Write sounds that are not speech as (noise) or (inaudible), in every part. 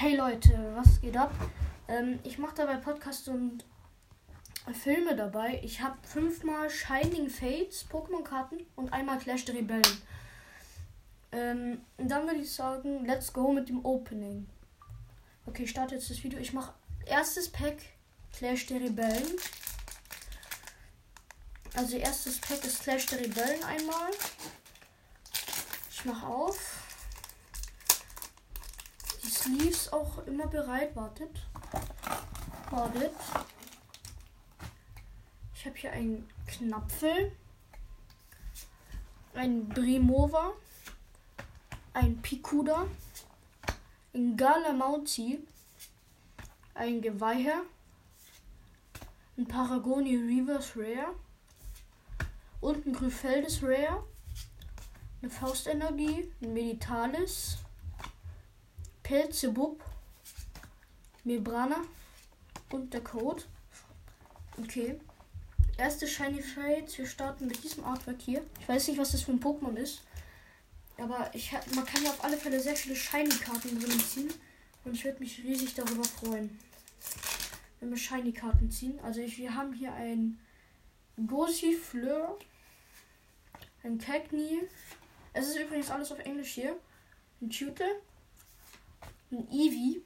Hey Leute, was geht ab? Ähm, ich mache dabei Podcasts und Filme dabei. Ich habe fünfmal Shining Fates Pokémon-Karten und einmal Clash der Rebellen. Ähm, dann würde ich sagen, let's go mit dem Opening. Okay, ich starte jetzt das Video. Ich mache erstes Pack Clash der Rebellen. Also erstes Pack ist Clash der Rebellen einmal. Ich mache auf. Sleeves auch immer bereit. Wartet. Wartet. Ich habe hier einen Knapfel. Ein Brimova. Ein Pikuda. Ein Galamauzi. Ein Geweiher. Ein Paragoni Reverse Rare. Und ein Grypheldes Rare. Eine Faustenergie. Ein Meditalis. Pelzebub. Mebrana. Und der Code. Okay. Erste Shiny Trades. Wir starten mit diesem Artwork hier. Ich weiß nicht, was das für ein Pokémon ist. Aber ich, man kann ja auf alle Fälle sehr viele Shiny-Karten drin ziehen. Und ich würde mich riesig darüber freuen, wenn wir Shiny-Karten ziehen. Also ich, wir haben hier ein Fleur, ein Cagney. Es ist übrigens alles auf Englisch hier. Ein Tutor, ein Eevee,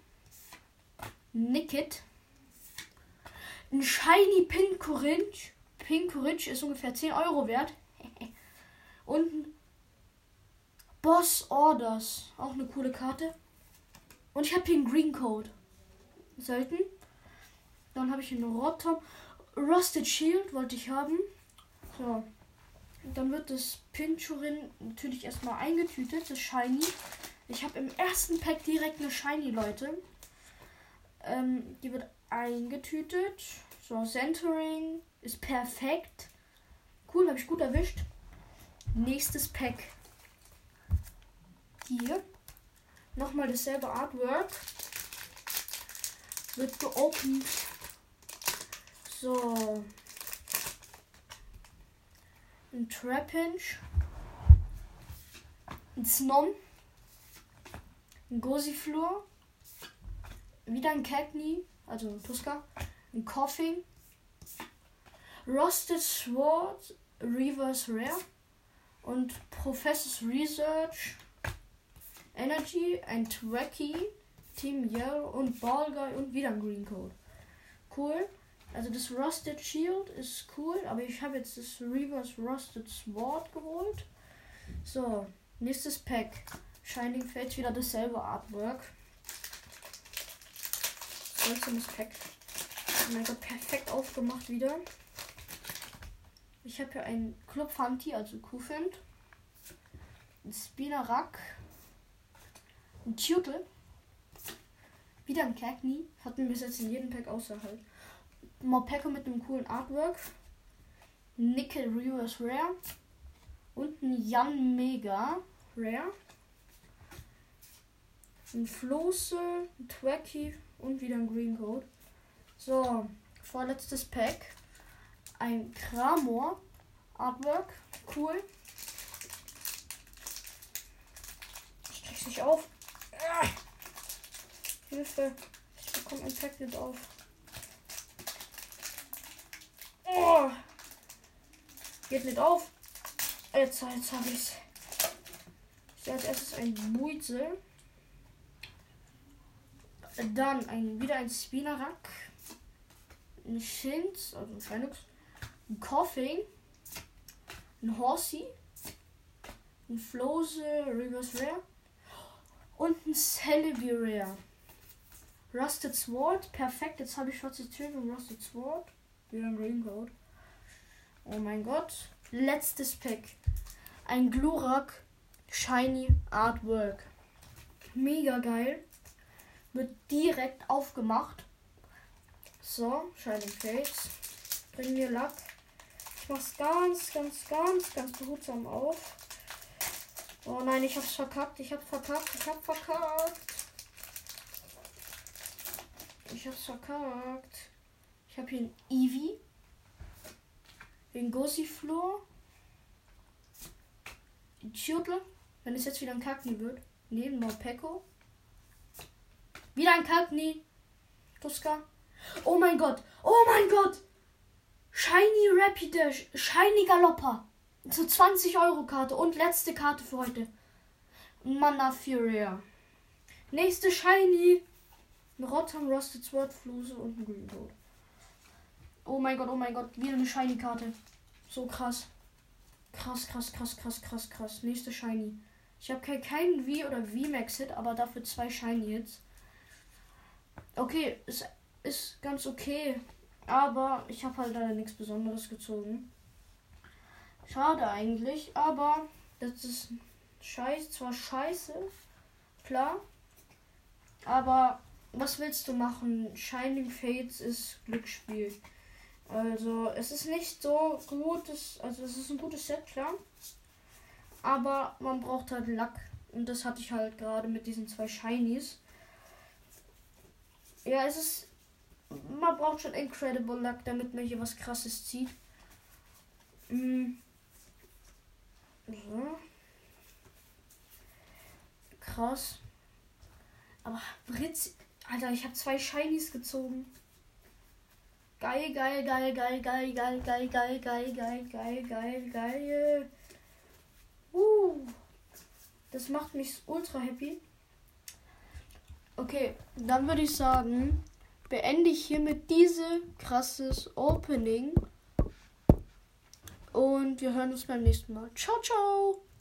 ein Nickit, ein Shiny Pinkorinch. Pinkorinch ist ungefähr 10 Euro wert. (laughs) Und ein Boss Orders. Auch eine coole Karte. Und ich habe hier einen Green Code. Selten. Dann habe ich einen Rotom. Rusted Shield wollte ich haben. So. Dann wird das Pinchurin natürlich erstmal eingetütet, das Shiny. Ich habe im ersten Pack direkt eine Shiny, Leute. Ähm, die wird eingetütet. So, Centering ist perfekt. Cool, habe ich gut erwischt. Nächstes Pack. Hier. Nochmal dasselbe Artwork. Wird geopend. So. Ein Trapinch. Ein Snom. Ein Gosiflor. Wieder ein Cagney, also ein Tuska. Ein Coughing. Rusted Sword Reverse Rare. Und Professors Research. Energy, ein Twacky, Team Yellow und Ball Guy und wieder ein Green Code. Cool. Also das Rusted Shield ist cool, aber ich habe jetzt das Reverse Rusted Sword geholt. So, nächstes Pack. Shining Fates wieder dasselbe Artwork. 19. Pack. Oh mein perfekt aufgemacht wieder. Ich habe hier einen Club Fanti, also Kufend. Ein Spinarak. Ein Tutel. Wieder ein Cagney. Hatten wir bis jetzt in jedem Pack außer halt. Morpeko mit einem coolen Artwork. Nickel Reverse Rare. Und ein Jan Mega Rare. Ein Flosse, ein Twacky und wieder ein Green Code. So, vorletztes Pack. Ein Kramor Artwork. Cool. Ich krieg's nicht auf. Ah. Hilfe. Ich bekomme Infected auf. Oh. Geht nicht auf. Jetzt, jetzt habe ich's. Ich als erstes ein Muizel. Dann ein, wieder ein Spinarak. Ein Shins, also ein Phoenix. Ein Coughing. Ein Horsey. Ein Flose Reverse Rare. Und ein Celebi Rare. Rusted Sword. Perfekt. Jetzt habe ich schwarze Türen und Rusted Sword. Wieder ein Green Code. Oh mein Gott. Letztes Pack. Ein Glurak Shiny Artwork. Mega geil. Wird direkt aufgemacht. So, Shining Fates. Bring mir Lack. Ich mach's ganz, ganz, ganz, ganz behutsam auf. Oh nein, ich hab's verkackt. Ich hab's verkackt. Ich hab verkackt. Ich hab's verkackt. Ich hab hier ein Eevee. Den Gossiflor. Den Turtle. Wenn es jetzt wieder ein Kacken wird. Neben Morpeko. Wieder ein Kalkni. Tuska. Oh mein Gott. Oh mein Gott. Shiny Rapidash. Shiny Galoppa. Zur 20 Euro Karte. Und letzte Karte für heute. Mana Furia. Nächste Shiny. Ein Rotom, Rusted Sword, Fluse und ein Green Gold. Oh mein Gott, oh mein Gott. Wieder eine Shiny Karte. So krass. Krass, krass, krass, krass, krass, krass. Nächste Shiny. Ich habe keinen kein V oder V-Max-Hit, aber dafür zwei Shiny Hits. Okay, es ist ganz okay. Aber ich habe halt leider nichts Besonderes gezogen. Schade eigentlich, aber das ist scheiße, zwar scheiße, klar. Aber was willst du machen? Shining Fates ist Glücksspiel. Also es ist nicht so gut, also es ist ein gutes Set, klar. Aber man braucht halt Lack. Und das hatte ich halt gerade mit diesen zwei Shinies. Ja, es ist. Man braucht schon Incredible Luck, damit man hier was krasses zieht. Mhm. So. Krass. Aber Britz. Alter, ich habe zwei Shinies gezogen. Geil, geil, geil, geil, geil, geil, geil, geil, geil, geil, geil, geil, geil. Uh. Das macht mich ultra happy. Okay, dann würde ich sagen, beende ich hiermit diese krasses Opening. Und wir hören uns beim nächsten Mal. Ciao, ciao!